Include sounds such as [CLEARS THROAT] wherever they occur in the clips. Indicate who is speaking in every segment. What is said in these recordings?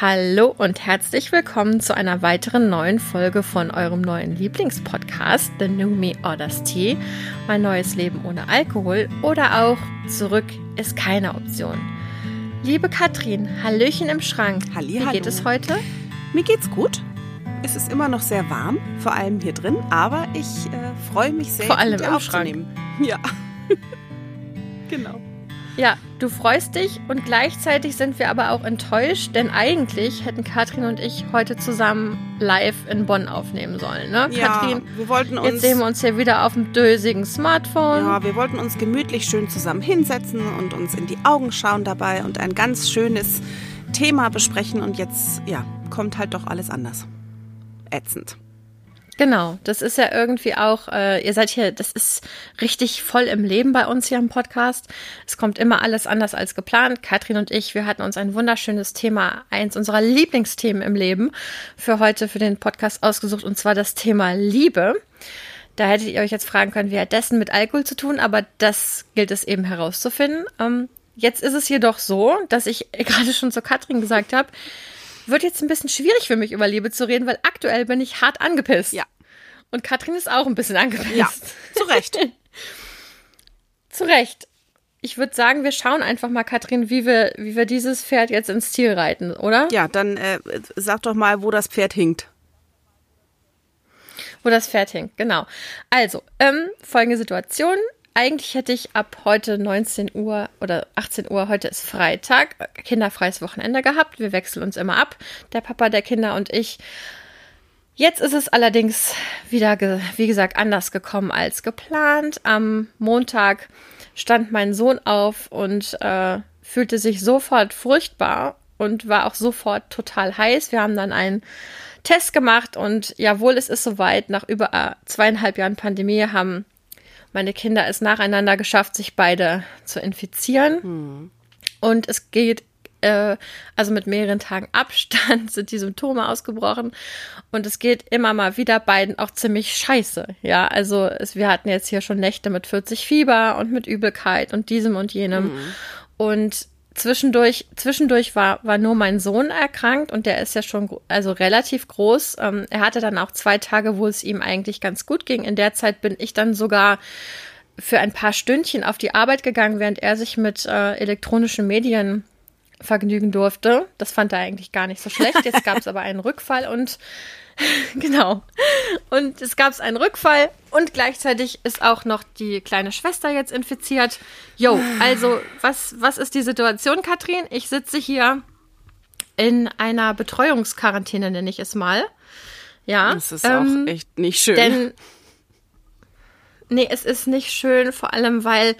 Speaker 1: Hallo und herzlich willkommen zu einer weiteren neuen Folge von eurem neuen Lieblingspodcast, The New Me Orders Tea, mein neues Leben ohne Alkohol oder auch Zurück ist keine Option. Liebe Katrin, Hallöchen im Schrank.
Speaker 2: Halli,
Speaker 1: Wie geht es heute?
Speaker 2: Mir geht's gut. Es ist immer noch sehr warm, vor allem hier drin, aber ich äh, freue mich sehr,
Speaker 1: Vor allem im
Speaker 2: aufzunehmen. Ja. [LAUGHS] genau.
Speaker 1: Ja, du freust dich und gleichzeitig sind wir aber auch enttäuscht, denn eigentlich hätten Katrin und ich heute zusammen live in Bonn aufnehmen sollen, ne?
Speaker 2: Ja,
Speaker 1: Katrin,
Speaker 2: wir wollten
Speaker 1: jetzt
Speaker 2: uns
Speaker 1: sehen wir uns hier wieder auf dem dösigen Smartphone.
Speaker 2: ja, wir wollten uns gemütlich schön zusammen hinsetzen und uns in die Augen schauen dabei und ein ganz schönes Thema besprechen und jetzt ja, kommt halt doch alles anders. Ätzend.
Speaker 1: Genau, das ist ja irgendwie auch, äh, ihr seid hier, das ist richtig voll im Leben bei uns hier im Podcast. Es kommt immer alles anders als geplant. Katrin und ich, wir hatten uns ein wunderschönes Thema, eins unserer Lieblingsthemen im Leben, für heute für den Podcast ausgesucht, und zwar das Thema Liebe. Da hättet ihr euch jetzt fragen können, wie hat dessen mit Alkohol zu tun, aber das gilt es eben herauszufinden. Ähm, jetzt ist es jedoch so, dass ich [LAUGHS] gerade schon zu Katrin gesagt habe, wird jetzt ein bisschen schwierig für mich über Liebe zu reden, weil aktuell bin ich hart angepisst.
Speaker 2: Ja.
Speaker 1: Und Katrin ist auch ein bisschen angepisst.
Speaker 2: Ja, zu Recht. [LAUGHS]
Speaker 1: Zu Recht. Ich würde sagen, wir schauen einfach mal, Katrin, wie wir, wie wir dieses Pferd jetzt ins Ziel reiten, oder?
Speaker 2: Ja, dann äh, sag doch mal, wo das Pferd hinkt.
Speaker 1: Wo das Pferd hängt, genau. Also, ähm, folgende Situation. Eigentlich hätte ich ab heute 19 Uhr oder 18 Uhr, heute ist Freitag, kinderfreies Wochenende gehabt. Wir wechseln uns immer ab, der Papa der Kinder und ich. Jetzt ist es allerdings wieder, wie gesagt, anders gekommen als geplant. Am Montag stand mein Sohn auf und äh, fühlte sich sofort furchtbar und war auch sofort total heiß. Wir haben dann einen Test gemacht und jawohl, es ist soweit. Nach über äh, zweieinhalb Jahren Pandemie haben meine Kinder es nacheinander geschafft, sich beide zu infizieren. Und es geht, äh, also mit mehreren Tagen Abstand [LAUGHS] sind die Symptome ausgebrochen. Und es geht immer mal wieder beiden auch ziemlich scheiße. Ja, also es, wir hatten jetzt hier schon Nächte mit 40 Fieber und mit Übelkeit und diesem und jenem. Und zwischendurch, zwischendurch war, war nur mein Sohn erkrankt und der ist ja schon also relativ groß. Ähm, er hatte dann auch zwei Tage, wo es ihm eigentlich ganz gut ging. In der Zeit bin ich dann sogar für ein paar Stündchen auf die Arbeit gegangen, während er sich mit äh, elektronischen Medien vergnügen durfte. Das fand er eigentlich gar nicht so schlecht. Jetzt gab es [LAUGHS] aber einen Rückfall und [LAUGHS] genau. Und es gab einen Rückfall und gleichzeitig ist auch noch die kleine Schwester jetzt infiziert. Jo, also was, was ist die Situation, Katrin? Ich sitze hier in einer Betreuungsquarantäne, nenne ich es mal. Ja.
Speaker 2: Das ist
Speaker 1: ähm,
Speaker 2: auch echt nicht schön.
Speaker 1: denn nee, es ist nicht schön, vor allem weil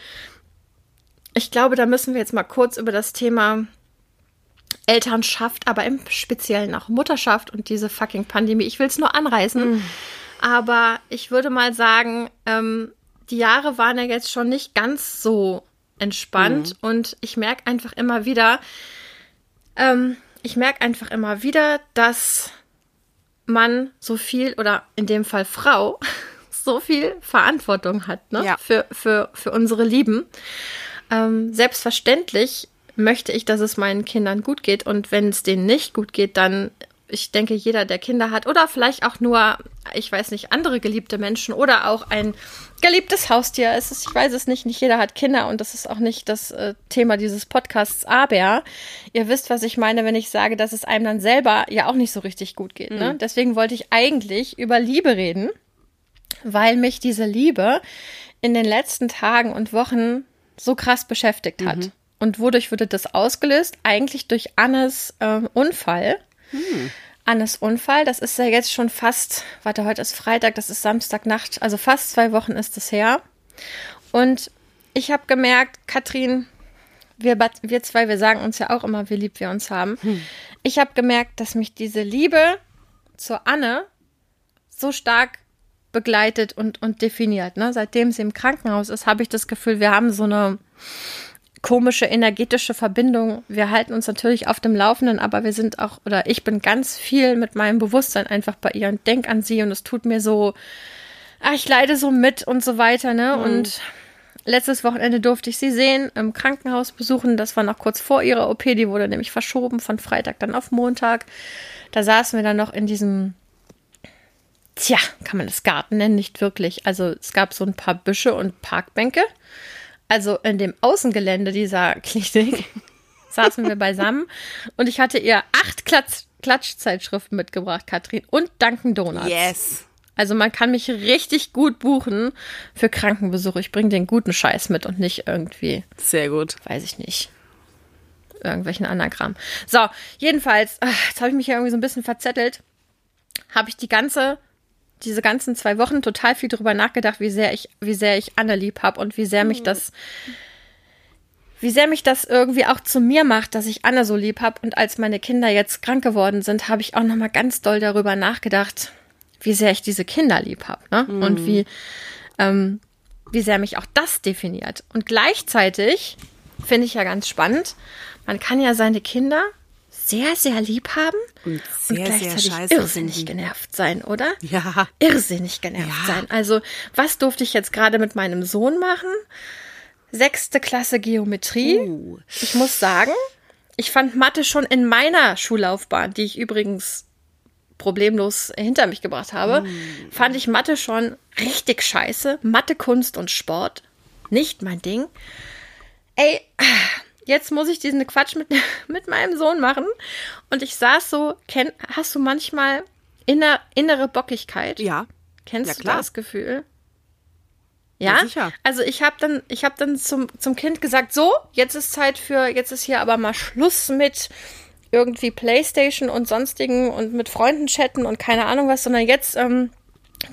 Speaker 1: ich glaube, da müssen wir jetzt mal kurz über das Thema Elternschaft, aber im Speziellen auch Mutterschaft und diese fucking Pandemie. Ich will es nur anreißen, aber ich würde mal sagen, ähm, die Jahre waren ja jetzt schon nicht ganz so entspannt und ich merke einfach immer wieder, ähm, ich merke einfach immer wieder, dass man so viel oder in dem Fall Frau [LAUGHS] so viel Verantwortung hat ne?
Speaker 2: Ja.
Speaker 1: für, für, für unsere Lieben. Ähm, selbstverständlich möchte ich, dass es meinen Kindern gut geht und wenn es denen nicht gut geht, dann ich denke, jeder, der Kinder hat oder vielleicht auch nur, ich weiß nicht, andere geliebte Menschen oder auch ein geliebtes Haustier. Es ist, ich weiß es nicht, nicht jeder hat Kinder und das ist auch nicht das äh, Thema dieses Podcasts. Aber ihr wisst, was ich meine, wenn ich sage, dass es einem dann selber ja auch nicht so richtig gut geht. Ne? Deswegen wollte ich eigentlich über Liebe reden, weil mich diese Liebe in den letzten Tagen und Wochen so krass beschäftigt hat. Und wodurch wurde das ausgelöst? Eigentlich durch Annes ähm, Unfall. Annes Unfall, das ist ja jetzt schon fast, warte, heute ist Freitag, das ist Samstagnacht, also fast zwei Wochen ist es her. Und ich habe gemerkt, Katrin, wir, wir zwei, wir sagen uns ja auch immer, wie lieb wir uns haben. Ich habe gemerkt, dass mich diese Liebe zur Anne so stark begleitet und, und definiert. Ne? Seitdem sie im Krankenhaus ist, habe ich das Gefühl, wir haben so eine komische energetische Verbindung. Wir halten uns natürlich auf dem Laufenden, aber wir sind auch, oder ich bin ganz viel mit meinem Bewusstsein einfach bei ihr und denk an sie und es tut mir so, ah, ich leide so mit und so weiter, ne? Und letztes Wochenende durfte ich sie sehen, im Krankenhaus besuchen. Das war noch kurz vor ihrer OP. Die wurde nämlich verschoben von Freitag dann auf Montag. Da saßen wir dann noch in diesem, tja, kann man das Garten nennen? Nicht wirklich. Also es gab so ein paar Büsche und Parkbänke. Also in dem Außengelände dieser [LAUGHS] Klinik [LAUGHS] saßen wir beisammen und ich hatte ihr acht Klatsch Klatschzeitschriften mitgebracht, Katrin, und Dunkin' Donuts.
Speaker 2: Yes.
Speaker 1: Also man kann mich richtig gut buchen für Krankenbesuche. Ich bringe den guten Scheiß mit und nicht irgendwie,
Speaker 2: Sehr gut.
Speaker 1: weiß ich nicht, irgendwelchen Anagramm. So, jedenfalls, ach, jetzt habe ich mich ja irgendwie so ein bisschen verzettelt. Habe ich die ganze, diese ganzen zwei Wochen total viel drüber nachgedacht, wie sehr ich, wie sehr ich Anne lieb habe und wie sehr mich das, wie sehr mich das irgendwie auch zu mir macht, dass ich Anne so lieb habe. Und als meine Kinder jetzt krank geworden sind, habe ich auch nochmal ganz doll darüber nachgedacht, wie sehr ich diese Kinder lieb habe. Ne? Und wie, ähm, wie sehr mich auch das definiert. Und gleichzeitig finde ich ja ganz spannend, man kann ja seine Kinder sehr, sehr lieb haben
Speaker 2: Und
Speaker 1: und
Speaker 2: sehr, sehr
Speaker 1: gleichzeitig
Speaker 2: scheiße
Speaker 1: irrsinnig
Speaker 2: finden.
Speaker 1: genervt sein, oder?
Speaker 2: Ja.
Speaker 1: Irrsinnig genervt
Speaker 2: Ja.
Speaker 1: sein. Also, was durfte ich jetzt gerade mit meinem Sohn machen? Sechste Klasse Geometrie.
Speaker 2: Uh.
Speaker 1: Ich muss sagen, ich fand Mathe schon in meiner Schullaufbahn, die ich übrigens problemlos hinter mich gebracht habe,
Speaker 2: Mm.
Speaker 1: fand ich Mathe schon richtig scheiße. Mathe, Kunst und Sport. Nicht mein Ding. Ey, jetzt muss ich diesen Quatsch mit, [LAUGHS] mit meinem Sohn machen. Und ich saß so, kenn, hast du manchmal inner, innere Bockigkeit?
Speaker 2: Ja.
Speaker 1: Kennst
Speaker 2: Ja,
Speaker 1: du
Speaker 2: klar.
Speaker 1: das Gefühl?
Speaker 2: Ja,
Speaker 1: Ja,
Speaker 2: sicher.
Speaker 1: Also ich habe dann, ich habe dann zum, zum Kind gesagt, so, jetzt ist Zeit für, jetzt ist hier aber mal Schluss mit irgendwie Playstation und sonstigen und mit Freunden chatten und keine Ahnung was, sondern jetzt ähm,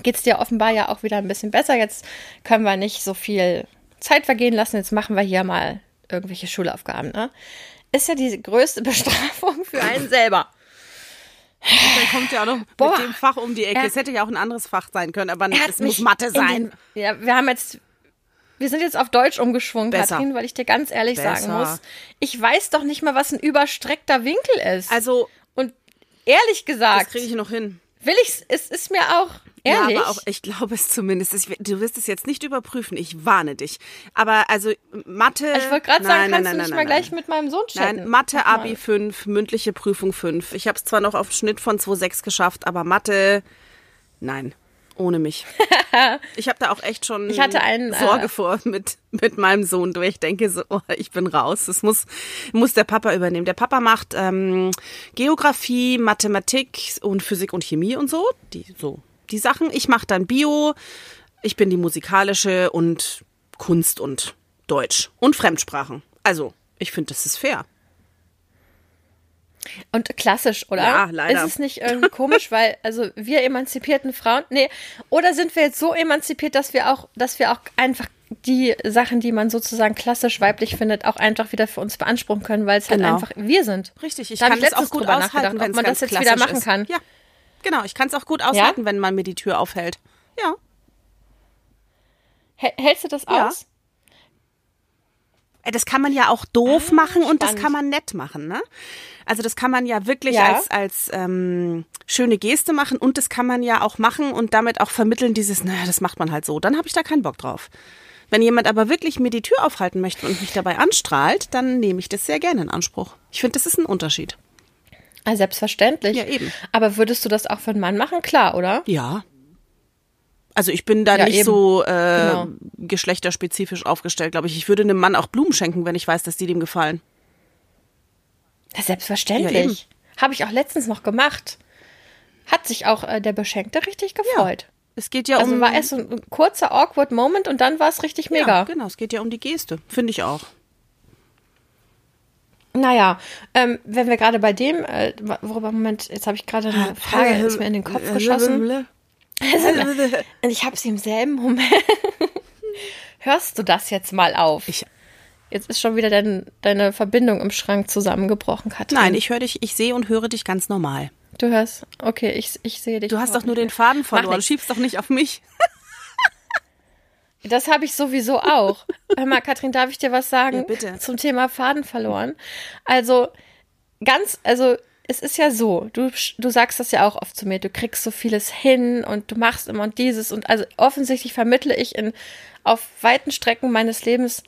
Speaker 1: geht's dir offenbar ja auch wieder ein bisschen besser. Jetzt können wir nicht so viel Zeit vergehen lassen. Jetzt machen wir hier mal irgendwelche Schulaufgaben. Ne? Ist ja die größte [LAUGHS] Bestrafung für einen selber.
Speaker 2: Dann kommt ja auch noch
Speaker 1: Boah.
Speaker 2: mit dem Fach um die Ecke.
Speaker 1: Er-
Speaker 2: es hätte ja auch ein anderes Fach sein können, aber
Speaker 1: Er
Speaker 2: es muss Mathe
Speaker 1: in
Speaker 2: sein.
Speaker 1: Den, ja, wir haben jetzt. Wir sind jetzt auf Deutsch umgeschwungen,
Speaker 2: Besser.
Speaker 1: Katrin, weil ich dir ganz ehrlich sagen
Speaker 2: Besser.
Speaker 1: muss, ich weiß doch nicht mal, was ein überstreckter Winkel ist.
Speaker 2: Also,
Speaker 1: Und ehrlich
Speaker 2: das
Speaker 1: gesagt,
Speaker 2: kriege ich noch hin.
Speaker 1: Will ich's, es ist mir auch ehrlich.
Speaker 2: Ja, aber auch, ich glaube es zumindest. Ich, du wirst es jetzt nicht überprüfen. Ich warne dich. Aber also Mathe.
Speaker 1: Also ich wollte gerade sagen,
Speaker 2: Nein,
Speaker 1: kannst
Speaker 2: nein,
Speaker 1: du
Speaker 2: nein,
Speaker 1: nicht mal gleich mit meinem Sohn chatten?
Speaker 2: Nein, Mathe
Speaker 1: Mach mal.
Speaker 2: Abi 5, mündliche Prüfung 5. Ich habe es zwar noch auf Schnitt von 2,6 geschafft, aber Mathe, nein, ohne mich. [LAUGHS] ich habe da auch echt schon
Speaker 1: Ich hatte einen, äh,
Speaker 2: Sorge vor mit, mit meinem Sohn, wo ich denke so, oh, ich bin raus. Das muss, muss der Papa übernehmen. Der Papa macht ähm, Geografie, Mathematik und Physik und Chemie und so, die so die Sachen. Ich mache dann Bio. Ich bin die musikalische und Kunst und Deutsch und Fremdsprachen. Also, ich finde, das ist fair.
Speaker 1: Und klassisch, oder?
Speaker 2: Ja, leider.
Speaker 1: Ist es nicht irgendwie komisch, weil, also wir emanzipierten Frauen, nee, oder sind wir jetzt so emanzipiert, dass wir auch, dass wir auch einfach die Sachen, die man sozusagen klassisch weiblich findet, auch einfach wieder für uns beanspruchen können, weil es halt
Speaker 2: Genau.
Speaker 1: einfach wir sind.
Speaker 2: Richtig, ich
Speaker 1: Da
Speaker 2: kann
Speaker 1: ich
Speaker 2: das auch gut aushalten, wenn
Speaker 1: ob
Speaker 2: es
Speaker 1: man das jetzt wieder machen
Speaker 2: ist.
Speaker 1: kann.
Speaker 2: Ja, genau. Ich kann es auch gut aushalten, wenn man mir die Tür aufhält. Ja,
Speaker 1: Hä- Hältst du das
Speaker 2: Ja.
Speaker 1: aus?
Speaker 2: Äh, das kann man ja auch doof machen und das
Speaker 1: spannend.
Speaker 2: kann man nett machen, ne? Also das kann man ja wirklich
Speaker 1: Ja.
Speaker 2: als als ähm, schöne Geste machen und das kann man ja auch machen und damit auch vermitteln dieses, naja, das macht man halt so. Dann habe ich da keinen Bock drauf. Wenn jemand aber wirklich mir die Tür aufhalten möchte und mich dabei anstrahlt, dann nehme ich das sehr gerne in Anspruch. Ich finde, das ist ein Unterschied.
Speaker 1: Ah, selbstverständlich.
Speaker 2: Ja, eben.
Speaker 1: Aber würdest du das auch für einen Mann machen? Klar, oder?
Speaker 2: Ja. Also ich bin da
Speaker 1: Ja,
Speaker 2: nicht
Speaker 1: eben.
Speaker 2: so äh,
Speaker 1: Genau.
Speaker 2: geschlechterspezifisch aufgestellt, glaube ich. Ich würde einem Mann auch Blumen schenken, wenn ich weiß, dass die dem gefallen.
Speaker 1: Ja,
Speaker 2: Ja,
Speaker 1: selbstverständlich. Habe ich auch letztens noch gemacht. Hat sich auch äh, der Beschenkte richtig gefreut.
Speaker 2: Es geht ja
Speaker 1: Also
Speaker 2: um
Speaker 1: war erst so ein kurzer awkward Moment und dann war es richtig
Speaker 2: Ja,
Speaker 1: mega.
Speaker 2: genau, es geht ja um die Geste, finde ich auch.
Speaker 1: Naja, ähm, wenn wir gerade bei dem, äh, worüber, Moment, jetzt habe ich gerade eine Frage, ist mir in den Kopf geschossen. [LAUGHS] Und ich habe sie im selben Moment. Hörst du das jetzt mal auf?
Speaker 2: Ich-
Speaker 1: jetzt ist schon wieder dein, deine Verbindung im Schrank zusammengebrochen, Katrin.
Speaker 2: Nein, ich höre dich, ich sehe und höre dich ganz normal.
Speaker 1: Du hörst, okay, ich, ich sehe dich.
Speaker 2: Du hast doch nur den. Faden verloren. Schiebst doch nicht auf mich. [LAUGHS]
Speaker 1: Das habe ich sowieso auch. Hör mal, Katrin, darf ich dir was sagen?
Speaker 2: Ja, bitte.
Speaker 1: Zum Thema Faden verloren. Also, ganz, also es ist ja so, du, du sagst das ja auch oft zu mir, du kriegst so vieles hin und du machst immer und dieses und also offensichtlich vermittle ich in auf weiten Strecken meines Lebens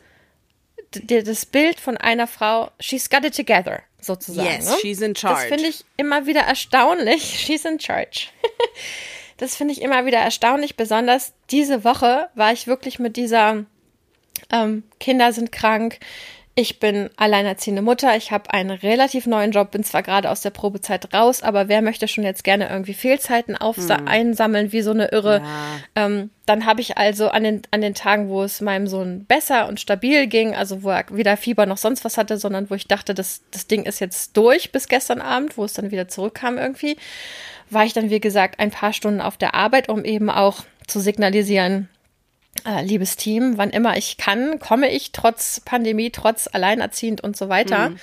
Speaker 1: dir das Bild von einer Frau, she's got it together, sozusagen.
Speaker 2: Yes,
Speaker 1: ne?
Speaker 2: she's in charge.
Speaker 1: Das finde ich immer wieder erstaunlich. [LAUGHS] She's in charge. das finde ich immer wieder erstaunlich. Besonders diese Woche war ich wirklich mit dieser ähm, Kinder sind krank, ich bin alleinerziehende Mutter, ich habe einen relativ neuen Job, bin zwar gerade aus der Probezeit raus, aber wer möchte schon jetzt gerne irgendwie Fehlzeiten auf hm. einsammeln wie so eine Irre? Ja. Ähm, dann habe ich also an den, an den Tagen, wo es meinem Sohn besser und stabil ging, also wo er weder Fieber noch sonst was hatte, sondern wo ich dachte, das, das Ding ist jetzt durch bis gestern Abend, wo es dann wieder zurückkam irgendwie, war ich dann, wie gesagt, ein paar Stunden auf der Arbeit, um eben auch zu signalisieren, liebes Team, wann immer ich kann, komme ich trotz Pandemie, trotz alleinerziehend und so weiter. Mhm.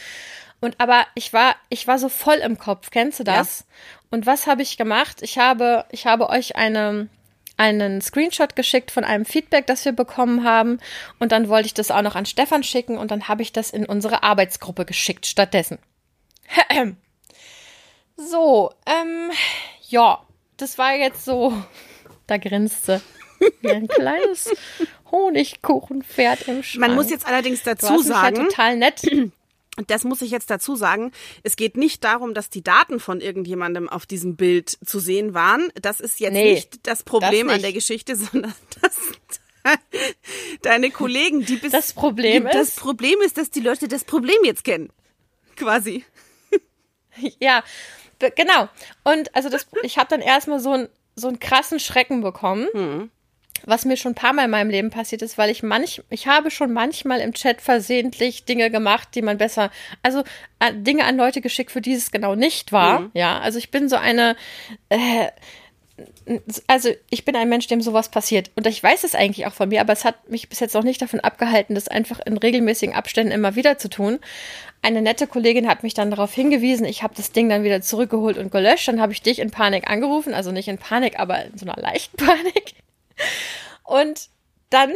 Speaker 1: Und aber ich war, ich war so voll im Kopf. Kennst du das? Ja. Und was habe ich gemacht? Ich habe, ich habe euch eine, einen Screenshot geschickt von einem Feedback, das wir bekommen haben. Und dann wollte ich das auch noch an Stefan schicken und dann habe ich das in unsere Arbeitsgruppe geschickt stattdessen. [CLEARS THROAT] So, ähm, ja, das war jetzt so. [LAUGHS] Da grinste. Wie ein kleines Honigkuchenpferd im Schrank.
Speaker 2: Man muss jetzt allerdings dazu sagen.
Speaker 1: Ja total nett. [CLEARS THROAT]
Speaker 2: Das muss ich jetzt dazu sagen. Es geht nicht darum, dass die Daten von irgendjemandem auf diesem Bild zu sehen waren. Das ist jetzt nee, nicht das Problem das nicht. an der Geschichte, [LAUGHS] sondern das deine Kollegen, die bis
Speaker 1: das Problem ist
Speaker 2: das Problem ist, dass die Leute das Problem jetzt kennen, quasi.
Speaker 1: Ja, genau. Und also das, ich habe dann erstmal so ein so einen krassen Schrecken bekommen. Mhm was mir schon ein paar Mal in meinem Leben passiert ist, weil ich manch, ich habe schon manchmal im Chat versehentlich Dinge gemacht, die man besser, also äh, Dinge an Leute geschickt, für die es genau nicht war. Mhm. Ja, also ich bin so eine, äh, also ich bin ein Mensch, dem sowas passiert. Und ich weiß es eigentlich auch von mir, aber es hat mich bis jetzt noch nicht davon abgehalten, das einfach in regelmäßigen Abständen immer wieder zu tun. Eine nette Kollegin hat mich dann darauf hingewiesen, ich habe das Ding dann wieder zurückgeholt und gelöscht. Dann habe ich dich in Panik angerufen, also nicht in Panik, aber in so einer leichten [LAUGHS] Panik. Und dann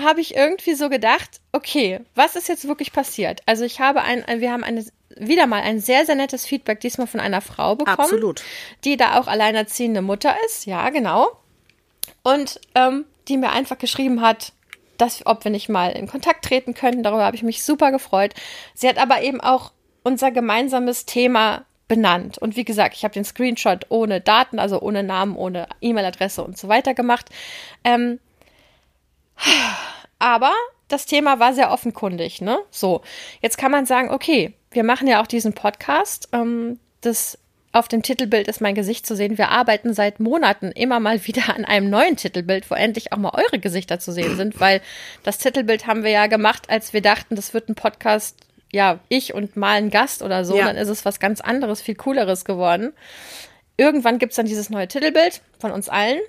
Speaker 1: habe ich irgendwie so gedacht, okay, was ist jetzt wirklich passiert? Also ich habe ein, wir haben eine, wieder mal ein sehr, sehr nettes Feedback diesmal von einer Frau bekommen.
Speaker 2: Absolut.
Speaker 1: Die da auch alleinerziehende Mutter ist, ja, genau. Und ähm, die mir einfach geschrieben hat, dass, ob wir nicht mal in Kontakt treten könnten. Darüber habe ich mich super gefreut. Sie hat aber eben auch unser gemeinsames Thema benannt. Und wie gesagt, ich habe den Screenshot ohne Daten, also ohne Namen, ohne E-Mail-Adresse und so weiter gemacht. Ähm, aber das Thema war sehr offenkundig, ne? So, jetzt kann man sagen, okay, wir machen ja auch diesen Podcast. Ähm, das auf dem Titelbild ist mein Gesicht zu sehen. Wir arbeiten seit Monaten immer mal wieder an einem neuen Titelbild, wo endlich auch mal eure Gesichter zu sehen sind, weil das Titelbild haben wir ja gemacht, als wir dachten, das wird ein Podcast ja, ich und mal ein Gast oder so, ja. dann ist es was ganz anderes, viel cooleres geworden. Irgendwann gibt es dann dieses neue Titelbild von uns allen.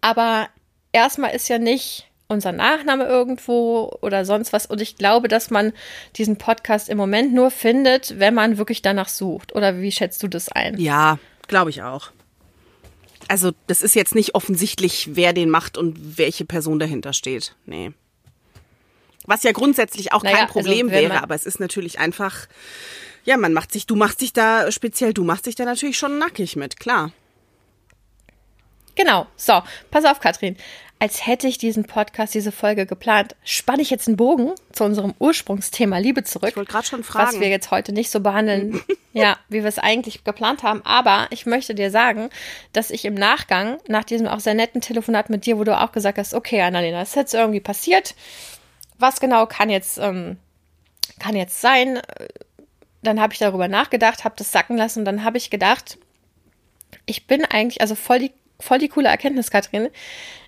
Speaker 1: Aber erstmal ist ja nicht unser Nachname irgendwo oder sonst was. Und ich glaube, dass man diesen Podcast im Moment nur findet, wenn man wirklich danach sucht. Oder wie schätzt du das ein?
Speaker 2: Ja, glaube ich auch. Also, das ist jetzt nicht offensichtlich, wer den macht und welche Person dahinter steht. Nee. Was ja grundsätzlich auch naja, kein also Problem also, wäre, aber es ist natürlich einfach, ja, man macht sich, du machst dich da, speziell du machst dich da natürlich schon nackig mit, klar.
Speaker 1: Genau. So, pass auf, Katrin. Als hätte ich diesen Podcast, diese Folge geplant, spanne ich jetzt einen Bogen zu unserem Ursprungsthema Liebe zurück.
Speaker 2: Ich wollte gerade schon fragen.
Speaker 1: Was wir jetzt heute nicht so behandeln, [LAUGHS] ja, wie wir es eigentlich geplant haben. Aber ich möchte dir sagen, dass ich im Nachgang, nach diesem auch sehr netten Telefonat mit dir, wo du auch gesagt hast, okay, Annalena, das ist jetzt irgendwie passiert was genau kann jetzt, ähm, kann jetzt sein? Dann habe ich darüber nachgedacht, habe das sacken lassen und dann habe ich gedacht, ich bin eigentlich, also voll die, voll die coole Erkenntnis, Katrin.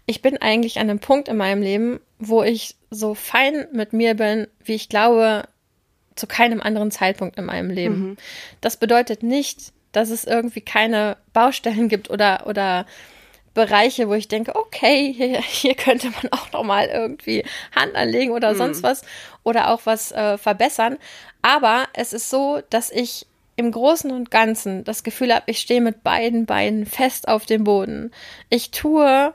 Speaker 1: Ich bin eigentlich an einem Punkt in meinem Leben, wo ich so fein mit mir bin, wie ich glaube, zu keinem anderen Zeitpunkt in meinem Leben. Mhm. Das bedeutet nicht, dass es irgendwie keine Baustellen gibt oder, oder Bereiche, wo ich denke, okay, [LAUGHS] hier, hier könnte man auch noch mal irgendwie Hand anlegen oder mhm. sonst was oder auch was äh, verbessern. Aber es ist so, dass ich im Großen und Ganzen das Gefühl habe, ich stehe mit beiden Beinen fest auf dem Boden. Ich tue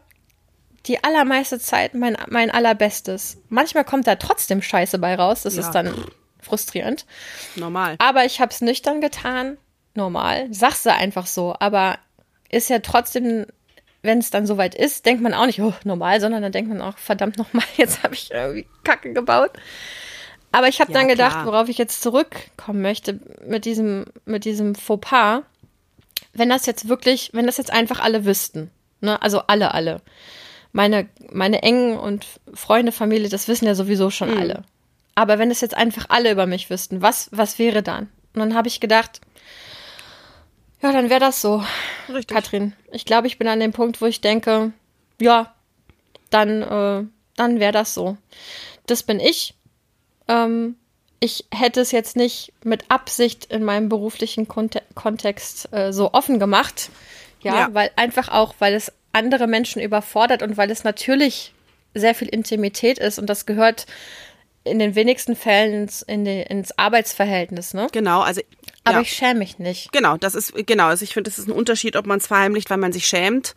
Speaker 1: die allermeiste Zeit mein, mein allerbestes. Manchmal kommt da trotzdem Scheiße bei raus. Das ja. ist dann frustrierend.
Speaker 2: Normal.
Speaker 1: Aber ich habe es nüchtern getan normal, sagst du einfach so, aber ist ja trotzdem, wenn es dann soweit ist, denkt man auch nicht, oh, normal, sondern dann denkt man auch, verdammt nochmal, [LAUGHS] jetzt habe ich irgendwie Kacke gebaut. Aber ich habe
Speaker 2: Ja,
Speaker 1: dann gedacht,
Speaker 2: klar.
Speaker 1: worauf ich jetzt zurückkommen möchte mit diesem, mit diesem Fauxpas, wenn das jetzt wirklich, wenn das jetzt einfach alle wüssten, ne, also alle, alle. Meine, meine engen und Freunde, Familie, das wissen ja sowieso schon
Speaker 2: Mhm.
Speaker 1: alle. Aber wenn es jetzt einfach alle über mich wüssten, was, was wäre dann? Und dann habe ich gedacht, ja, dann wäre das so,
Speaker 2: Richtig.
Speaker 1: Katrin. Ich glaube, ich bin an dem Punkt, wo ich denke, ja, dann, äh, dann wäre das so. Das bin ich. Ähm, ich hätte es jetzt nicht mit Absicht in meinem beruflichen Konte Kontext äh, so offen gemacht. Ja,
Speaker 2: Ja.
Speaker 1: weil einfach auch, weil es andere Menschen überfordert und weil es natürlich sehr viel Intimität ist und das gehört in den wenigsten Fällen ins, in die, ins Arbeitsverhältnis, ne?
Speaker 2: Genau, also
Speaker 1: Aber
Speaker 2: ja.
Speaker 1: ich schäme mich nicht.
Speaker 2: Genau, das ist genau. Also ich finde, das ist ein Unterschied, ob man es verheimlicht, weil man sich schämt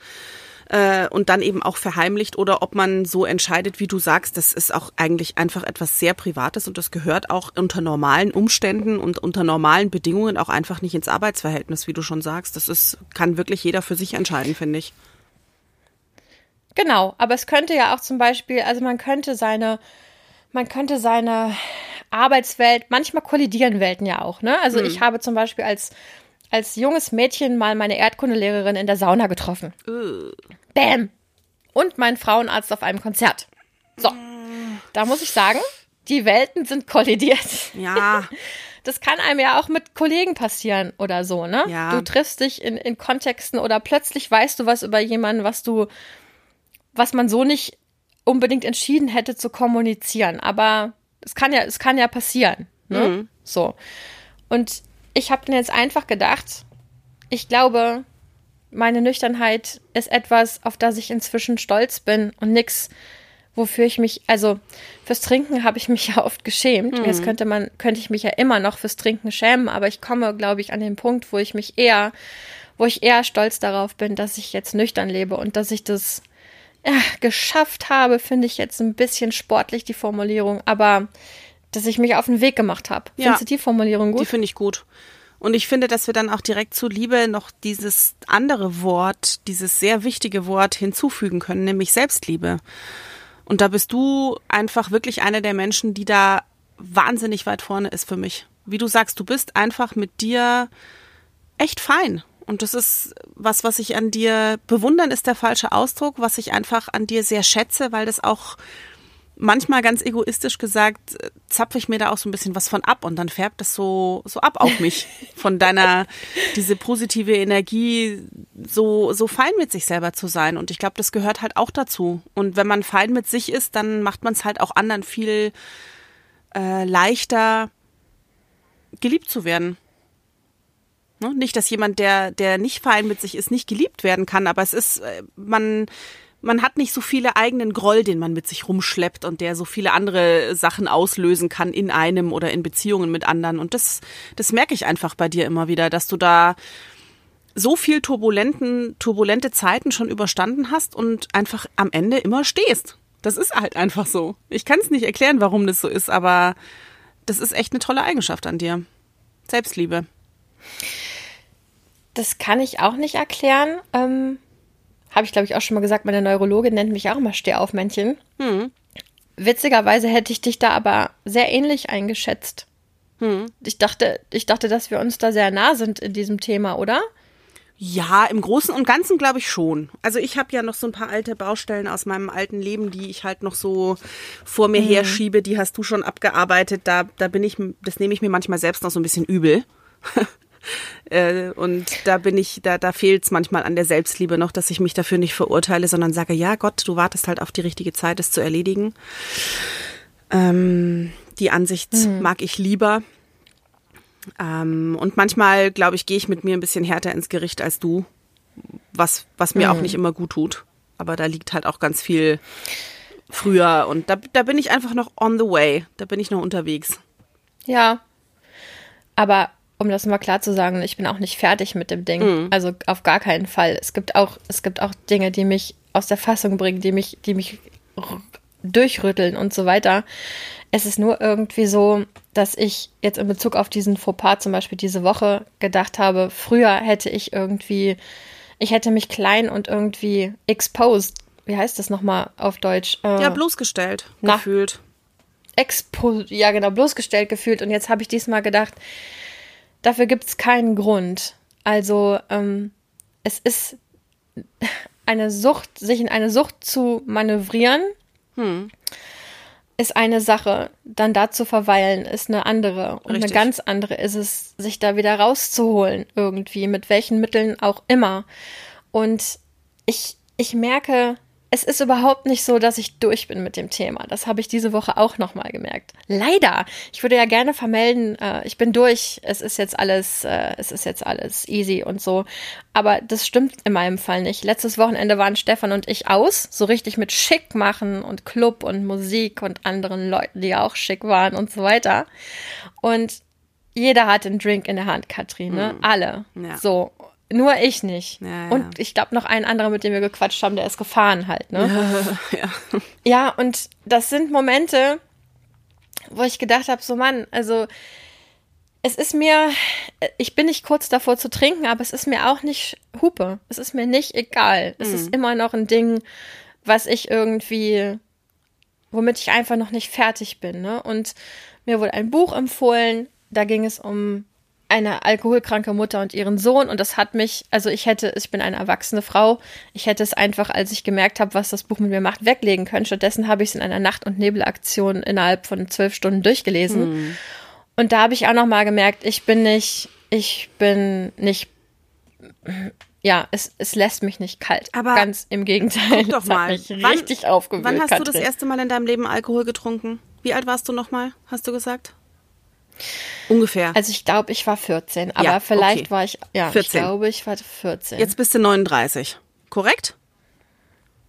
Speaker 2: äh, und dann eben auch verheimlicht oder ob man so entscheidet, wie du sagst. Das ist auch eigentlich einfach etwas sehr Privates und das gehört auch unter normalen Umständen und unter normalen Bedingungen auch einfach nicht ins Arbeitsverhältnis, wie du schon sagst. Das ist kann wirklich jeder für sich entscheiden, finde ich.
Speaker 1: Genau, aber es könnte ja auch zum Beispiel, also man könnte seine, man könnte seine Arbeitswelt, manchmal kollidieren Welten ja auch, ne? Also ich habe zum Beispiel als, als junges Mädchen mal meine Erdkundelehrerin in der Sauna getroffen. Bäm! Und meinen Frauenarzt auf einem Konzert. So, da muss ich sagen, die Welten sind kollidiert.
Speaker 2: Ja, [LAUGHS]
Speaker 1: Das kann einem ja auch mit Kollegen passieren oder so, ne?
Speaker 2: Ja.
Speaker 1: Du triffst dich in, in Kontexten oder plötzlich weißt du was über jemanden, was du, was man so nicht unbedingt entschieden hätte zu kommunizieren. Aber es kann ja, es kann ja passieren, ne? So. Und ich habe dann jetzt einfach gedacht, ich glaube, meine Nüchternheit ist etwas, auf das ich inzwischen stolz bin und nix, wofür ich mich, also fürs Trinken habe ich mich ja oft geschämt. Jetzt könnte man, könnte ich mich ja immer noch fürs Trinken schämen, aber ich komme, glaube ich, an den Punkt, wo ich mich eher, wo ich eher stolz darauf bin, dass ich jetzt nüchtern lebe und dass ich das ja, geschafft habe, finde ich jetzt ein bisschen sportlich die Formulierung, aber dass ich mich auf den Weg gemacht habe.
Speaker 2: Ja.
Speaker 1: Findest du die Formulierung
Speaker 2: die
Speaker 1: gut?
Speaker 2: finde ich gut. Und ich finde, dass wir dann auch direkt zu Liebe noch dieses andere Wort, dieses sehr wichtige Wort hinzufügen können, nämlich Selbstliebe. Und da bist du einfach wirklich eine der Menschen, die da wahnsinnig weit vorne ist für mich. Wie du sagst, du bist einfach mit dir echt fein. Und das ist was, was ich an dir bewundern ist der falsche Ausdruck, was ich einfach an dir sehr schätze, weil das auch manchmal ganz egoistisch gesagt, äh, zapfe ich mir da auch so ein bisschen was von ab und dann färbt das so, so ab auf mich. [LAUGHS] Von deiner, diese positive Energie, so, so fein mit sich selber zu sein. Und ich glaube, das gehört halt auch dazu. Und wenn man fein mit sich ist, dann macht man es halt auch anderen viel äh, leichter, geliebt zu werden. Ne? Nicht, dass jemand, der, der nicht fein mit sich ist, nicht geliebt werden kann, aber es ist, äh, man, man hat nicht so viele eigenen Groll, den man mit sich rumschleppt und der so viele andere Sachen auslösen kann in einem oder in Beziehungen mit anderen. Und das, das merke ich einfach bei dir immer wieder, dass du da so viel turbulenten, turbulente Zeiten schon überstanden hast und einfach am Ende immer stehst. Das ist halt einfach so. Ich kann es nicht erklären, warum das so ist, aber das ist echt eine tolle Eigenschaft an dir. Selbstliebe.
Speaker 1: Das kann ich auch nicht erklären. Ähm, Habe ich, glaube ich, auch schon mal gesagt, meine Neurologin nennt mich auch immer Stehaufmännchen. Witzigerweise hätte ich dich da aber sehr ähnlich eingeschätzt. Ich, dachte, ich dachte, dass wir uns da sehr nah sind in diesem Thema, oder?
Speaker 2: Ja, im Großen und Ganzen glaube ich schon. Also ich habe ja noch so ein paar alte Baustellen aus meinem alten Leben, die ich halt noch so vor mir herschiebe. Die hast du schon abgearbeitet. Da, da bin ich, das nehme ich mir manchmal selbst noch so ein bisschen übel. [LAUGHS] [LAUGHS] Äh, und da bin ich, da, da fehlt es manchmal an der Selbstliebe noch, dass ich mich dafür nicht verurteile, sondern sage, ja Gott, du wartest halt auf die richtige Zeit, es zu erledigen. Ähm, die Ansicht mag ich lieber. Ähm, und manchmal, glaube ich, gehe ich mit mir ein bisschen härter ins Gericht als du, was, was mir auch nicht immer gut tut. Aber da liegt halt auch ganz viel früher und da, da bin ich einfach noch on the way. Da bin ich noch unterwegs.
Speaker 1: Ja. Aber um das mal klar zu sagen, ich bin auch nicht fertig mit dem Ding. Also auf gar keinen Fall. Es gibt auch, es gibt auch Dinge, die mich aus der Fassung bringen, die mich, die mich, durchrütteln und so weiter. Es ist nur irgendwie so, dass ich jetzt in Bezug auf diesen Fauxpas zum Beispiel diese Woche gedacht habe, früher hätte ich irgendwie, ich hätte mich klein und irgendwie exposed. Wie heißt das nochmal auf Deutsch?
Speaker 2: Äh, ja, bloßgestellt, gefühlt.
Speaker 1: Expo, ja genau, bloßgestellt gefühlt. Und jetzt habe ich diesmal gedacht, dafür gibt es keinen Grund. Also ähm, es ist eine Sucht, sich in eine Sucht zu manövrieren. Hm ist eine Sache, dann da zu verweilen ist eine andere. Und Richtig. eine ganz andere ist es, sich da wieder rauszuholen irgendwie, mit welchen Mitteln auch immer. Und ich, ich merke, es ist überhaupt nicht so, dass ich durch bin mit dem Thema. Das habe ich diese Woche auch nochmal gemerkt. Leider. Ich würde ja gerne vermelden, äh, ich bin durch. Es ist jetzt alles, äh, es ist jetzt alles easy und so. Aber das stimmt in meinem Fall nicht. Letztes Wochenende waren Stefan und ich aus, so richtig mit schick machen und Club und Musik und anderen Leuten, die auch schick waren und so weiter. Und jeder hat einen Drink in der Hand, Katrin, ne? Mhm. Alle. Ja. So. Nur ich nicht. Ja, ja. Und ich glaube noch ein anderer, mit dem wir gequatscht haben, der ist gefahren halt, ne? [LAUGHS] Ja, ja. und das sind Momente, wo ich gedacht habe, so Mann, also es ist mir, ich bin nicht kurz davor zu trinken, aber es ist mir auch nicht Hupe. Es ist mir nicht egal. Es ist mhm. immer noch ein Ding, was ich irgendwie, womit ich einfach noch nicht fertig bin. Ne? Und mir wurde ein Buch empfohlen, da ging es um eine alkoholkranke Mutter und ihren Sohn und das hat mich, also ich hätte, ich bin eine erwachsene Frau, ich hätte es einfach, als ich gemerkt habe, was das Buch mit mir macht, weglegen können. Stattdessen habe ich es in einer Nacht- und Nebelaktion innerhalb von zwölf Stunden durchgelesen. Hm. Und da habe ich auch noch mal gemerkt, ich bin nicht, ich bin nicht, ja, es, es lässt mich nicht kalt. Aber ganz im Gegenteil.
Speaker 2: Guck doch mal.
Speaker 1: Wann, richtig aufgewühlt.
Speaker 2: Wann hast Katrin. du das erste Mal in deinem Leben Alkohol getrunken? Wie alt warst du noch mal? Hast du gesagt? Ungefähr.
Speaker 1: Also ich glaube, ich war 14, aber ja, vielleicht okay. war ich, ja, 14. ich glaube, ich war 14.
Speaker 2: Jetzt bist du 39, korrekt?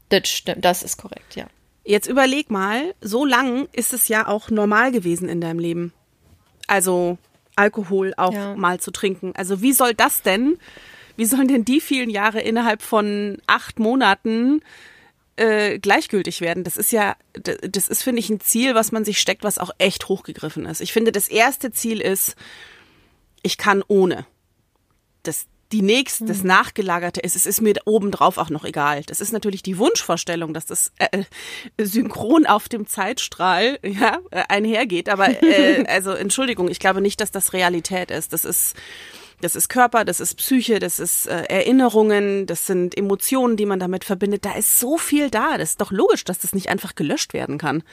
Speaker 1: Das stimmt, das ist korrekt, ja.
Speaker 2: Jetzt überleg mal, so lang ist es ja auch normal gewesen in deinem Leben. Also Alkohol auch ja. mal zu trinken. Also wie soll das denn, wie sollen denn die vielen Jahre innerhalb von acht Monaten äh, gleichgültig werden. Das ist ja, das ist, finde ich, ein Ziel, was man sich steckt, was auch echt hochgegriffen ist. Ich finde, das erste Ziel ist, ich kann ohne. Das, die nächste, das hm. Nachgelagerte ist, es ist mir obendrauf auch noch egal. Das ist natürlich die Wunschvorstellung, dass das äh, synchron auf dem Zeitstrahl [LAUGHS] ja, äh, einhergeht. Aber äh, [LAUGHS] also Entschuldigung, ich glaube nicht, dass das Realität ist. Das ist das ist Körper, das ist Psyche, das ist äh, Erinnerungen, das sind Emotionen, die man damit verbindet. Da ist so viel da. Das ist doch logisch, dass das nicht einfach gelöscht werden kann.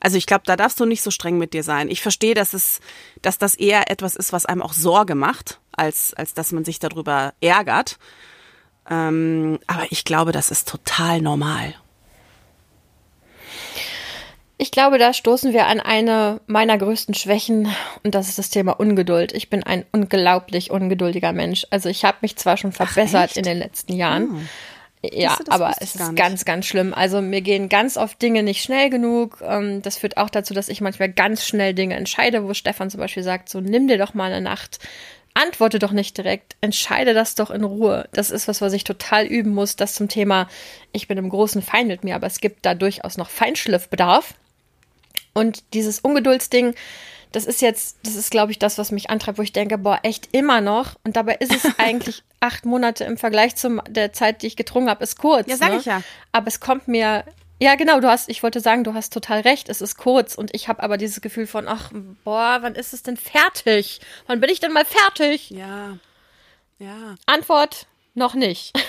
Speaker 2: Also ich glaube, da darfst du nicht so streng mit dir sein. Ich verstehe, dass es, dass das eher etwas ist, was einem auch Sorge macht, als, als dass man sich darüber ärgert. Ähm, aber ich glaube, das ist total normal.
Speaker 1: Ich glaube, da stoßen wir an eine meiner größten Schwächen und das ist das Thema Ungeduld. Ich bin ein unglaublich ungeduldiger Mensch. Also ich habe mich zwar schon verbessert Ach, in den letzten Jahren. Hm. Ja, aber es ist ganz, ganz schlimm. Also mir gehen ganz oft Dinge nicht schnell genug. Ähm, das führt auch dazu, dass ich manchmal ganz schnell Dinge entscheide, wo Stefan zum Beispiel sagt, so nimm dir doch mal eine Nacht, antworte doch nicht direkt, entscheide das doch in Ruhe. Das ist was, was ich total üben muss. Das zum Thema, ich bin im großen Feind mit mir, aber es gibt da durchaus noch Feinschliffbedarf. Und dieses Ungeduldsding, das ist jetzt, das ist, glaube ich, das, was mich antreibt, wo ich denke, boah, echt immer noch. Und dabei ist es [LAUGHS] eigentlich acht Monate im Vergleich zu der Zeit, die ich getrunken habe, ist kurz.
Speaker 2: Ja, sag
Speaker 1: ne?
Speaker 2: ich ja.
Speaker 1: Aber es kommt mir, ja, genau, du hast, ich wollte sagen, du hast total recht, es ist kurz. Und ich habe aber dieses Gefühl von, ach, boah, wann ist es denn fertig? Wann bin ich denn mal fertig?
Speaker 2: Ja. Ja.
Speaker 1: Antwort, noch nicht. [LAUGHS]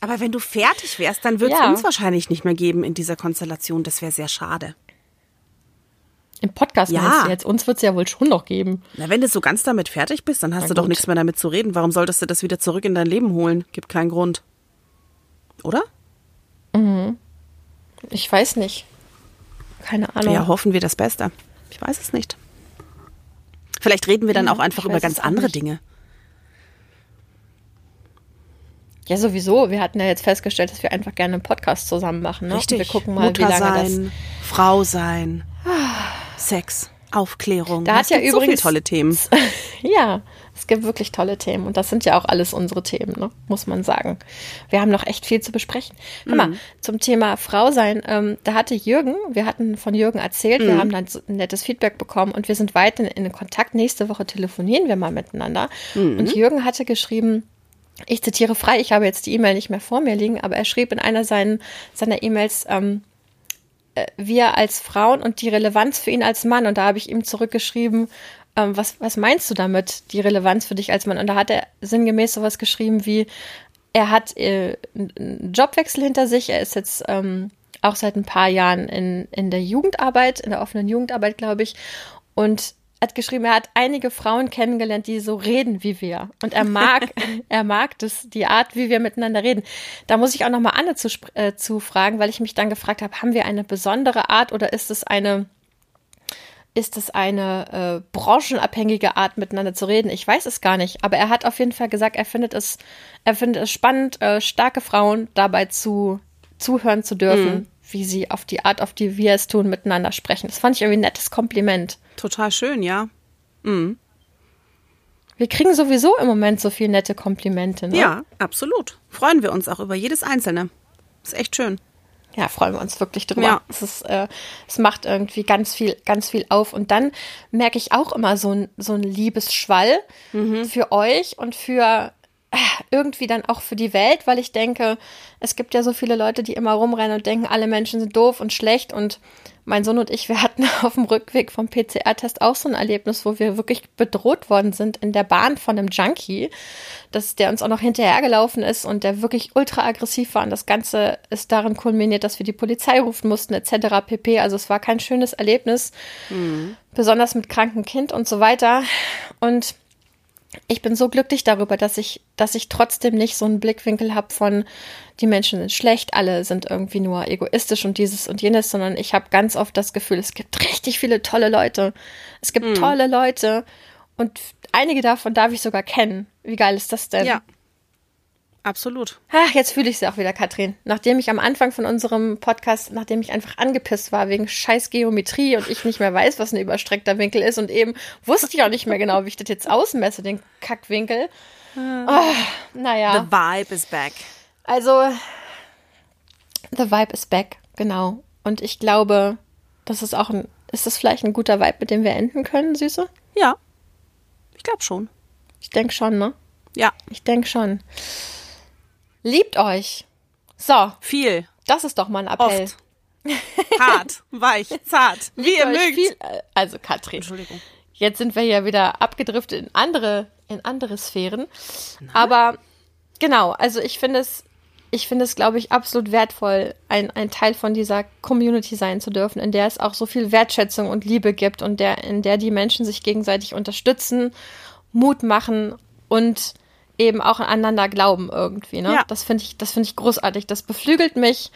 Speaker 2: Aber wenn du fertig wärst, dann würde es ja. uns wahrscheinlich nicht mehr geben in dieser Konstellation. Das wäre sehr schade.
Speaker 1: Im Podcast ja. meinst du jetzt? Uns wird es ja wohl schon noch geben.
Speaker 2: Na, wenn du so ganz damit fertig bist, dann hast Na du gut. doch nichts mehr damit zu reden. Warum solltest du das wieder zurück in dein Leben holen? Gibt keinen Grund. Oder?
Speaker 1: Mhm. Ich weiß nicht. Keine Ahnung.
Speaker 2: Ja, hoffen wir das Beste. Ich weiß es nicht. Vielleicht reden wir dann ja, auch einfach über ganz andere nicht. Dinge.
Speaker 1: Ja, sowieso. Wir hatten ja jetzt festgestellt, dass wir einfach gerne einen Podcast zusammen machen. Ne?
Speaker 2: Richtig.
Speaker 1: Und wir
Speaker 2: gucken mal, Mutter wie lange sein, das Frau sein. Sex, Aufklärung.
Speaker 1: Da hat ja übrigens
Speaker 2: so tolle Themen. [LAUGHS]
Speaker 1: Ja, es gibt wirklich tolle Themen und das sind ja auch alles unsere Themen, ne? muss man sagen. Wir haben noch echt viel zu besprechen. Hör mal, zum Thema Frau sein, ähm, da hatte Jürgen, wir hatten von Jürgen erzählt, wir haben dann so ein nettes Feedback bekommen und wir sind weiterhin in Kontakt. Nächste Woche telefonieren wir mal miteinander. Und Jürgen hatte geschrieben, ich zitiere frei, ich habe jetzt die E-Mail nicht mehr vor mir liegen, aber er schrieb in einer seinen, seiner E-Mails, ähm, äh, wir als Frauen und die Relevanz für ihn als Mann. Und da habe ich ihm zurückgeschrieben, ähm, was, was meinst du damit, die Relevanz für dich als Mann? Und da hat er sinngemäß sowas geschrieben wie, er hat äh, einen Jobwechsel hinter sich, er ist jetzt ähm, auch seit ein paar Jahren in, in der Jugendarbeit, in der offenen Jugendarbeit, glaube ich, und hat geschrieben, er hat einige Frauen kennengelernt, die so reden wie wir. Und er mag, [LAUGHS] er mag das, die Art, wie wir miteinander reden. Da muss ich auch nochmal Anne zu, äh, zu fragen, weil ich mich dann gefragt habe, haben wir eine besondere Art oder ist es eine, ist es eine äh, branchenabhängige Art, miteinander zu reden? Ich weiß es gar nicht. Aber er hat auf jeden Fall gesagt, er findet es, er findet es spannend, äh, starke Frauen dabei zu zuhören zu dürfen, wie sie auf die Art, auf die wir es tun, miteinander sprechen. Das fand ich irgendwie ein nettes Kompliment.
Speaker 2: Total schön, ja.
Speaker 1: Wir kriegen sowieso im Moment so viele nette Komplimente. Ne?
Speaker 2: Ja, absolut. Freuen wir uns auch über jedes einzelne. Ist echt schön.
Speaker 1: Ja, freuen wir uns wirklich drüber.
Speaker 2: Ja.
Speaker 1: Es, ist, äh, es macht irgendwie ganz viel, ganz viel auf. Und dann merke ich auch immer so ein, so ein Liebesschwall für euch und für irgendwie dann auch für die Welt, weil ich denke, es gibt ja so viele Leute, die immer rumrennen und denken, alle Menschen sind doof und schlecht. Und mein Sohn und ich, [LAUGHS] wir hatten auf dem Rückweg vom PCR-Test auch so ein Erlebnis, wo wir wirklich bedroht worden sind in der Bahn von einem Junkie, dass der uns auch noch hinterhergelaufen ist und der wirklich ultra aggressiv war. Und das Ganze ist darin kulminiert, dass wir die Polizei rufen mussten, etc. pp. Also es war kein schönes Erlebnis, besonders mit krankem Kind und so weiter. Und ich bin so glücklich darüber, dass ich, dass ich trotzdem nicht so einen Blickwinkel habe von, die Menschen sind schlecht, alle sind irgendwie nur egoistisch und dieses und jenes, sondern ich habe ganz oft das Gefühl, es gibt [LAUGHS] richtig viele tolle Leute. Es gibt tolle Leute und einige davon darf ich sogar kennen. Wie geil ist das denn?
Speaker 2: Ja. Absolut.
Speaker 1: Ach, jetzt fühle ich sie auch wieder, Katrin. Nachdem ich am Anfang von unserem Podcast, nachdem ich einfach angepisst war wegen scheiß Geometrie und ich nicht mehr weiß, was ein überstreckter Winkel ist und eben wusste ich auch nicht mehr genau, wie ich das jetzt ausmesse, den Kackwinkel. Oh, naja.
Speaker 2: The vibe is back.
Speaker 1: Also, the vibe is back, genau. Und ich glaube, das ist auch ein, ist das vielleicht ein guter Vibe, mit dem wir enden können, Süße?
Speaker 2: Ja. Ich glaube schon.
Speaker 1: Ich denke schon, ne?
Speaker 2: Ja.
Speaker 1: Ich denke schon. Liebt euch. So,
Speaker 2: Viel.
Speaker 1: das ist doch mal ein Appell.
Speaker 2: Oft. Hart. Weich. Zart. [LAUGHS] Wie ihr mögt.
Speaker 1: Viel, äh, also, Katrin,
Speaker 2: Entschuldigung.
Speaker 1: jetzt sind wir ja wieder abgedriftet in andere, in andere Sphären. Aber genau, also ich finde es, ich finde es, glaube ich, absolut wertvoll, ein, ein Teil von dieser Community sein zu dürfen, in der es auch so viel Wertschätzung und Liebe gibt und der, in der die Menschen sich gegenseitig unterstützen, Mut machen und eben auch aneinander glauben irgendwie. Ne?
Speaker 2: Ja.
Speaker 1: Das finde ich, das finde ich großartig. Das beflügelt mich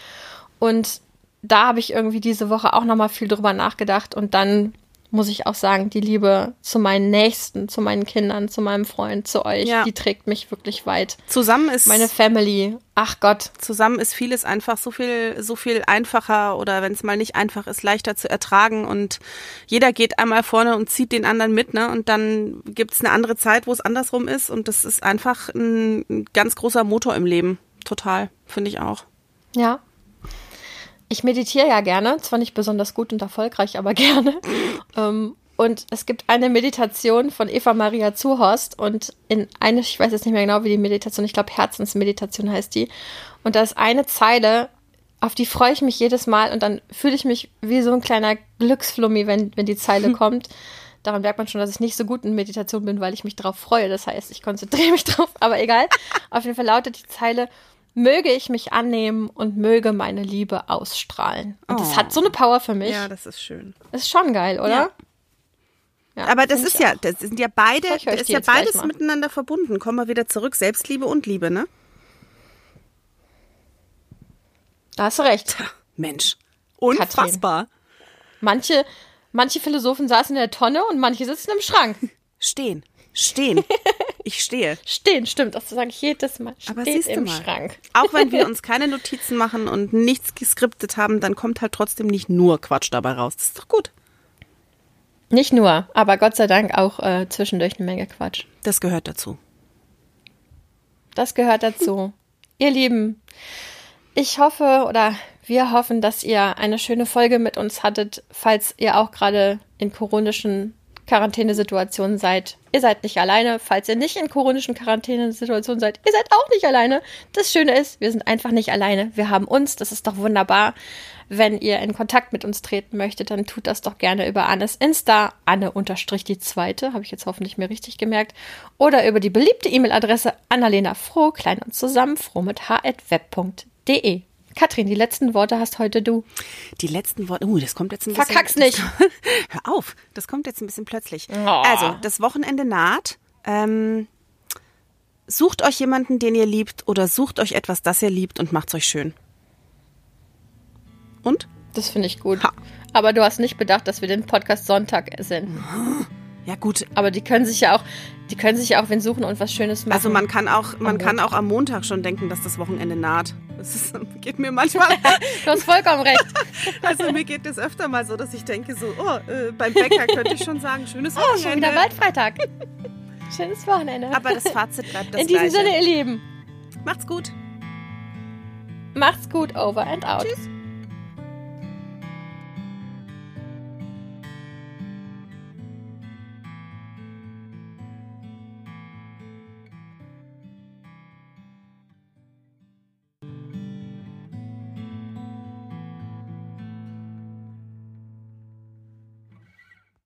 Speaker 1: und da habe ich irgendwie diese Woche auch nochmal viel drüber nachgedacht und dann muss ich auch sagen, die Liebe zu meinen Nächsten, zu meinen Kindern, zu meinem Freund, zu euch,
Speaker 2: Ja.
Speaker 1: die trägt mich wirklich weit.
Speaker 2: Zusammen ist
Speaker 1: Meine Family, ach Gott,
Speaker 2: zusammen ist vieles einfach so viel, so viel einfacher oder wenn es mal nicht einfach ist, leichter zu ertragen und jeder geht einmal vorne und zieht den anderen mit, ne? Und dann gibt's eine andere Zeit, wo es andersrum ist und das ist einfach ein, ein ganz großer Motor im Leben. Total, finde ich auch.
Speaker 1: ja. Ich meditiere ja gerne, zwar nicht besonders gut und erfolgreich, aber [LAUGHS] gerne. ähm, und es gibt eine Meditation von Eva Maria Zuhorst und in eine, ich weiß jetzt nicht mehr genau, wie die Meditation, ich glaube Herzensmeditation heißt die. Und da ist eine Zeile, auf die freue ich mich jedes Mal und dann fühle ich mich wie so ein kleiner Glücksflummi, wenn, wenn die Zeile [LAUGHS] kommt. Daran merkt man schon, dass ich nicht so gut in Meditation bin, weil ich mich darauf freue. Das heißt, ich konzentriere mich [LAUGHS] drauf, aber egal. Auf jeden Fall lautet die Zeile, möge ich mich annehmen und möge meine Liebe ausstrahlen. Und das
Speaker 2: Oh.
Speaker 1: hat so eine Power für mich.
Speaker 2: Ja, das ist schön.
Speaker 1: Ist schon geil, oder?
Speaker 2: Ja.
Speaker 1: Ja,
Speaker 2: Aber das ist ja,
Speaker 1: auch.
Speaker 2: das sind ja beide, das ist ja beides miteinander verbunden. Kommen wir wieder zurück, Selbstliebe und Liebe, ne?
Speaker 1: Da hast du recht.
Speaker 2: Mensch. Unfassbar.
Speaker 1: Manche, manche Philosophen saßen in der Tonne und manche sitzen im Schrank.
Speaker 2: Stehen. Stehen. [LAUGHS] Ich stehe.
Speaker 1: Stehen, stimmt. Das sage ich jedes Mal. Steht
Speaker 2: Aber siehst du
Speaker 1: im
Speaker 2: mal,
Speaker 1: Schrank.
Speaker 2: auch wenn wir [LAUGHS] uns keine Notizen machen und nichts geskriptet haben, dann kommt halt trotzdem nicht nur Quatsch dabei raus. Das ist doch gut.
Speaker 1: Nicht nur, aber Gott sei Dank auch äh, zwischendurch eine Menge Quatsch.
Speaker 2: Das gehört dazu.
Speaker 1: Das gehört dazu. [LAUGHS] ihr Lieben, ich hoffe oder wir hoffen, dass ihr eine schöne Folge mit uns hattet, falls ihr auch gerade in koronischen Quarantänesituationen seid. Ihr seid nicht alleine. Falls ihr nicht in koronischen Quarantänesituationen seid, ihr seid auch nicht alleine. Das Schöne ist, wir sind einfach nicht alleine. Wir haben uns. Das ist doch wunderbar. Wenn ihr in Kontakt mit uns treten möchtet, dann tut das doch gerne über Annes Insta, Anne unterstrich die zweite, habe ich jetzt hoffentlich mir richtig gemerkt, oder über die beliebte E-Mail-Adresse Annalena Froh, klein und zusammen, froh mit h.web.de. Katrin, die letzten Worte hast heute du.
Speaker 2: Die letzten Worte, uh, das kommt jetzt ein bisschen.
Speaker 1: Verkack's nicht. [LAUGHS]
Speaker 2: Hör auf, das kommt jetzt ein bisschen plötzlich. Oh. Also, das Wochenende naht. Ähm, sucht euch jemanden, den ihr liebt, oder sucht euch etwas, das ihr liebt und macht's euch schön. Und?
Speaker 1: Das finde ich gut. Ha. Aber du hast nicht bedacht, dass wir den Podcast Sonntag sind. [GASPS]
Speaker 2: Ja, gut.
Speaker 1: Aber die können sich ja auch, die können sich ja auch wen suchen und was Schönes machen.
Speaker 2: Also man kann auch, man kann auch am Montag schon denken, dass das Wochenende naht. Das ist, [LAUGHS] geht mir manchmal. [LAUGHS]
Speaker 1: du hast vollkommen recht. [LAUGHS]
Speaker 2: Also mir geht es öfter mal so, dass ich denke so, oh, äh, beim Bäcker könnte ich schon sagen, schönes Wochenende. Oh, schon
Speaker 1: wieder Waldfreitag. Schönes Wochenende.
Speaker 2: Aber das Fazit bleibt das
Speaker 1: In diesem
Speaker 2: gleiche.
Speaker 1: Sinne, ihr Lieben.
Speaker 2: Macht's gut.
Speaker 1: Macht's gut, over and out.
Speaker 2: Tschüss.